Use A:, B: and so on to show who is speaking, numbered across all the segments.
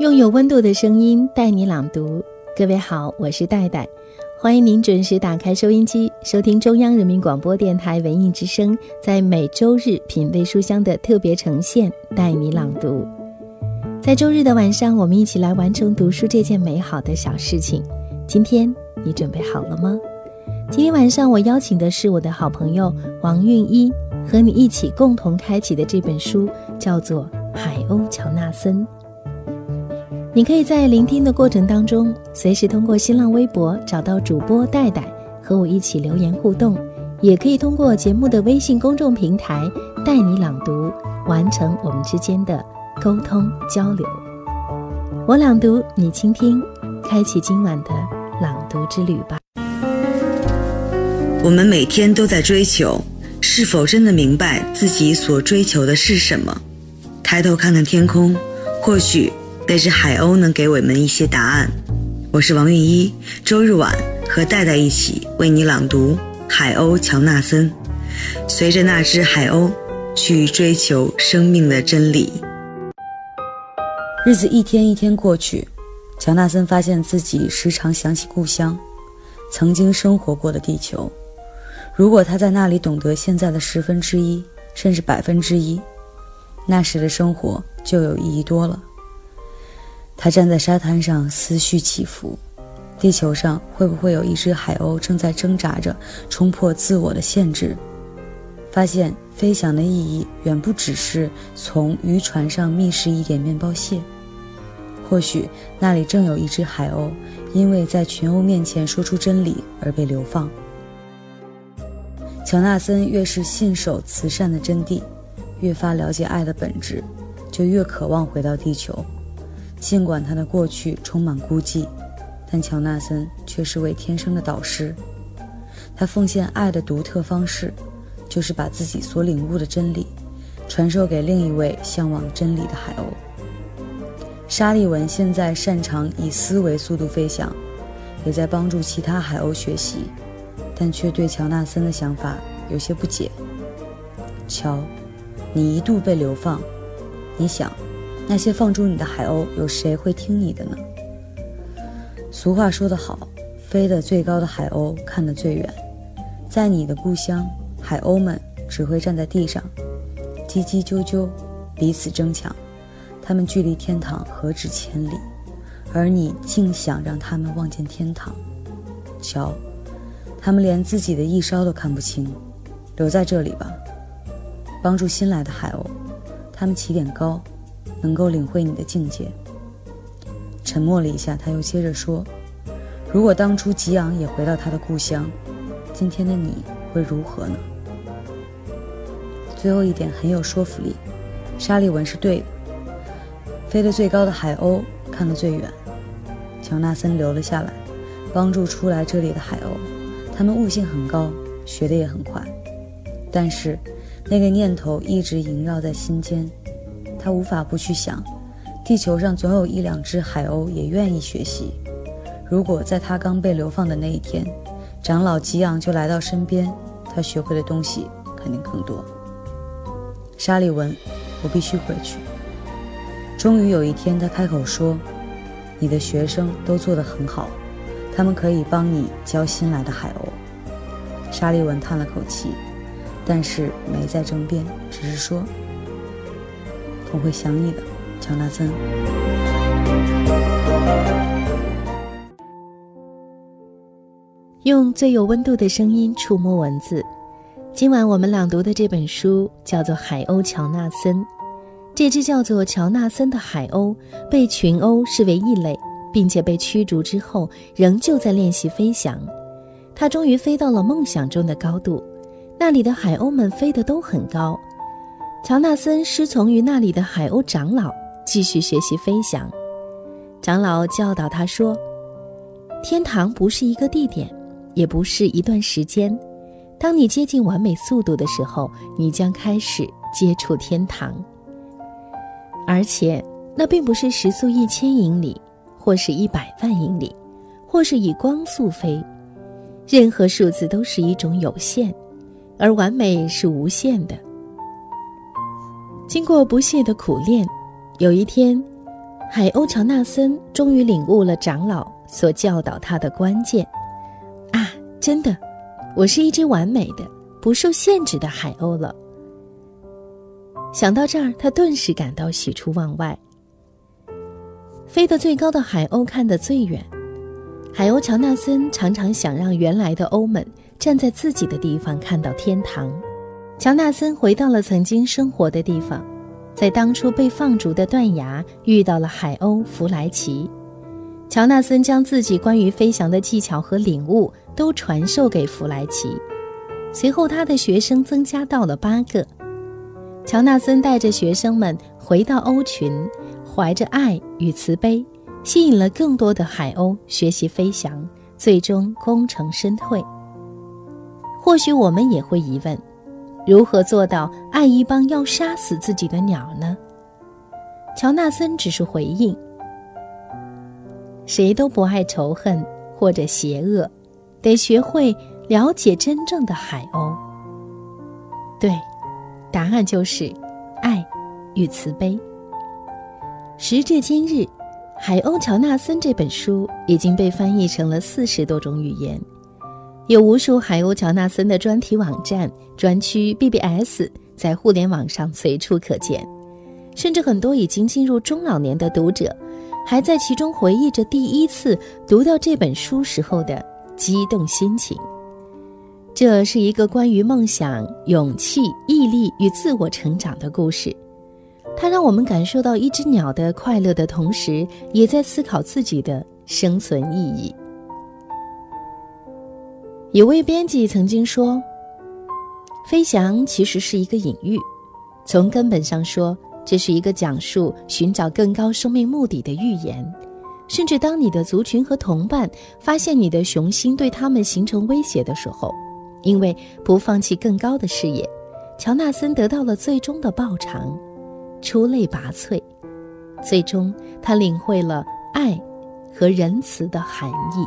A: 用有温度的声音带你朗读。各位好，我是戴戴，欢迎您准时打开收音机，收听中央人民广播电台文艺之声，在每周日品味书香的特别呈现，带你朗读。在周日的晚上，我们一起来完成读书这件美好的小事情。今天你准备好了吗？今天晚上我邀请的是我的好朋友王韵一，和你一起共同开启的这本书叫做《海鸥乔纳森》。你可以在聆听的过程当中，随时通过新浪微博找到主播戴戴，和我一起留言互动；也可以通过节目的微信公众平台带你朗读，完成我们之间的沟通交流。我朗读，你倾听，开启今晚的朗读之旅吧。
B: 我们每天都在追求，是否真的明白自己所追求的是什么？抬头看看天空，或许。那只海鸥能给我们一些答案。我是王韵一，周日晚和戴戴一起为你朗读《海鸥乔纳森》，随着那只海鸥去追求生命的真理。日子一天一天过去，乔纳森发现自己时常想起故乡，曾经生活过的地球。如果他在那里懂得现在的十分之一，甚至百分之一，那时的生活就有意义多了。他站在沙滩上，思绪起伏。地球上会不会有一只海鸥正在挣扎着冲破自我的限制，发现飞翔的意义远不只是从渔船上觅食一点面包屑？或许那里正有一只海鸥，因为在群鸥面前说出真理而被流放。乔纳森越是信守慈善的真谛，越发了解爱的本质，就越渴望回到地球。尽管他的过去充满孤寂，但乔纳森却是位天生的导师。他奉献爱的独特方式，就是把自己所领悟的真理传授给另一位向往真理的海鸥。沙利文现在擅长以思维速度飞翔，也在帮助其他海鸥学习，但却对乔纳森的想法有些不解。乔，你一度被流放，你想？那些放逐你的海鸥，有谁会听你的呢？俗话说得好，飞得最高的海鸥看得最远。在你的故乡，海鸥们只会站在地上，叽叽啾啾，彼此争抢。他们距离天堂何止千里，而你竟想让他们望见天堂？瞧，他们连自己的一梢都看不清。留在这里吧，帮助新来的海鸥。他们起点高。能够领会你的境界。沉默了一下，他又接着说：“如果当初吉昂也回到他的故乡，今天的你会如何呢？”最后一点很有说服力，沙利文是对的。飞得最高的海鸥看得最远。乔纳森留了下来，帮助出来这里的海鸥。他们悟性很高，学得也很快，但是那个念头一直萦绕在心间。他无法不去想，地球上总有一两只海鸥也愿意学习。如果在他刚被流放的那一天，长老吉昂就来到身边，他学会的东西肯定更多。沙利文，我必须回去。终于有一天，他开口说：“你的学生都做得很好，他们可以帮你教新来的海鸥。”沙利文叹了口气，但是没再争辩，只是说。我会想你的，乔纳森。
A: 用最有温度的声音触摸文字。今晚我们朗读的这本书叫做《海鸥乔纳森》。这只叫做乔纳森的海鸥被群鸥视为异类，并且被驱逐之后，仍旧在练习飞翔。它终于飞到了梦想中的高度，那里的海鸥们飞得都很高。乔纳森师从于那里的海鸥长老，继续学习飞翔。长老教导他说：“天堂不是一个地点，也不是一段时间。当你接近完美速度的时候，你将开始接触天堂。而且，那并不是时速一千英里，或是一百万英里，或是以光速飞。任何数字都是一种有限，而完美是无限的。”经过不懈的苦练，有一天，海鸥乔纳森终于领悟了长老所教导他的关键啊！真的，我是一只完美的、不受限制的海鸥了。想到这儿，他顿时感到喜出望外。飞得最高的海鸥看得最远，海鸥乔纳森常常想让原来的鸥们站在自己的地方看到天堂。乔纳森回到了曾经生活的地方。在当初被放逐的断崖遇到了海鸥弗莱奇，乔纳森将自己关于飞翔的技巧和领悟都传授给弗莱奇。随后，他的学生增加到了八个。乔纳森带着学生们回到鸥群，怀着爱与慈悲，吸引了更多的海鸥学习飞翔，最终功成身退。或许我们也会疑问。如何做到爱一帮要杀死自己的鸟呢？乔纳森只是回应：“谁都不爱仇恨或者邪恶，得学会了解真正的海鸥。”对，答案就是爱与慈悲。时至今日，《海鸥乔纳森》这本书已经被翻译成了四十多种语言。有无数海鸥乔纳森的专题网站、专区 BBS 在互联网上随处可见，甚至很多已经进入中老年的读者，还在其中回忆着第一次读到这本书时候的激动心情。这是一个关于梦想、勇气、毅力与自我成长的故事，它让我们感受到一只鸟的快乐的同时，也在思考自己的生存意义。有位编辑曾经说：“飞翔其实是一个隐喻，从根本上说，这是一个讲述寻找更高生命目的的寓言。甚至当你的族群和同伴发现你的雄心对他们形成威胁的时候，因为不放弃更高的事业，乔纳森得到了最终的报偿，出类拔萃。最终，他领会了爱和仁慈的含义。”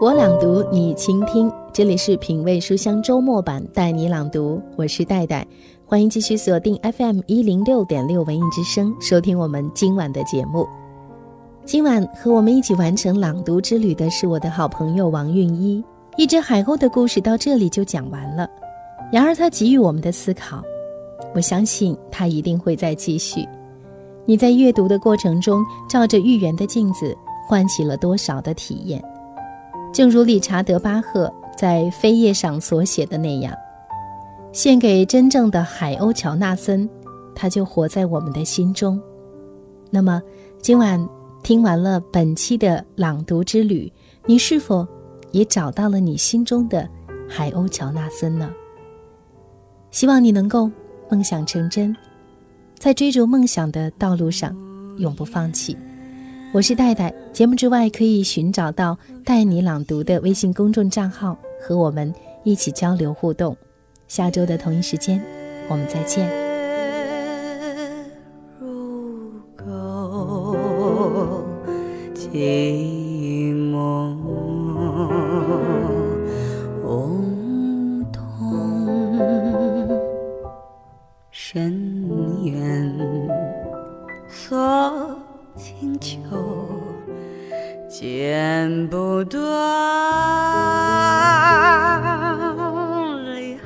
A: 我朗读，你倾听。这里是品味书香周末版，带你朗读。我是戴戴，欢迎继续锁定 FM 一零六点六文艺之声，收听我们今晚的节目。今晚和我们一起完成朗读之旅的是我的好朋友王韵一。一只海鸥的故事到这里就讲完了，然而它给予我们的思考，我相信它一定会再继续。你在阅读的过程中，照着寓言的镜子，唤起了多少的体验？正如理查德·巴赫在《扉页》上所写的那样，献给真正的海鸥乔纳森，他就活在我们的心中。那么，今晚听完了本期的朗读之旅，你是否也找到了你心中的海鸥乔纳森呢？希望你能够梦想成真，在追逐梦想的道路上永不放弃。我是戴戴，节目之外可以寻找到“带你朗读”的微信公众账号，和我们一起交流互动。下周的同一时间，我们再见。
C: 剪不断泪还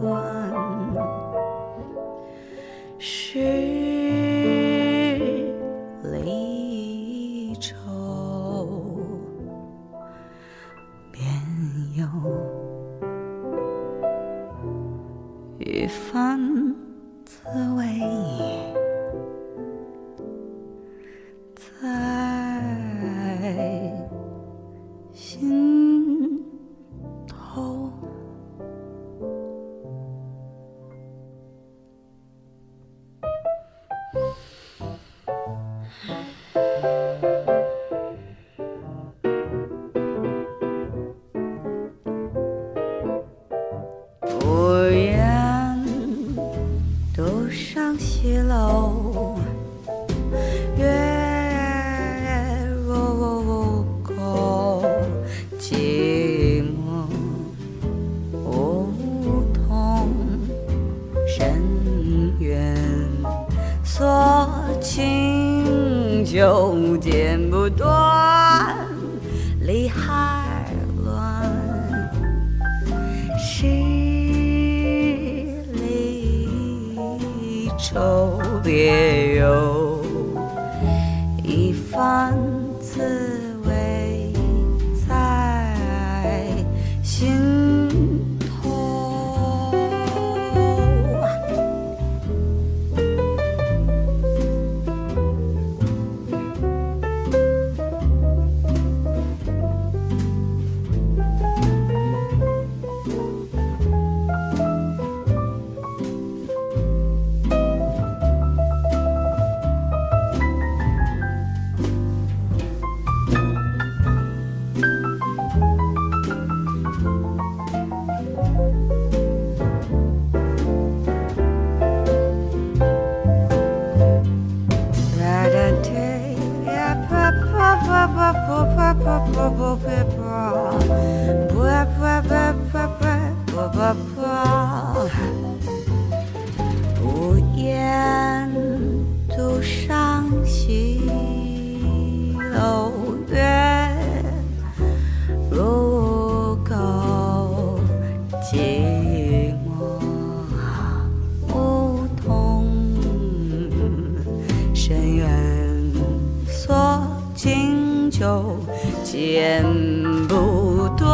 C: 乱，是离愁，便有一番滋味。情就剪不断。不言独上西楼月，如狗寂寞梧桐，深渊锁经久剪不断，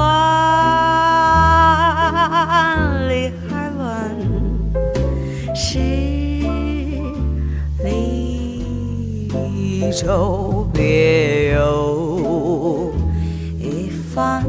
C: 理还乱。是离愁别有一番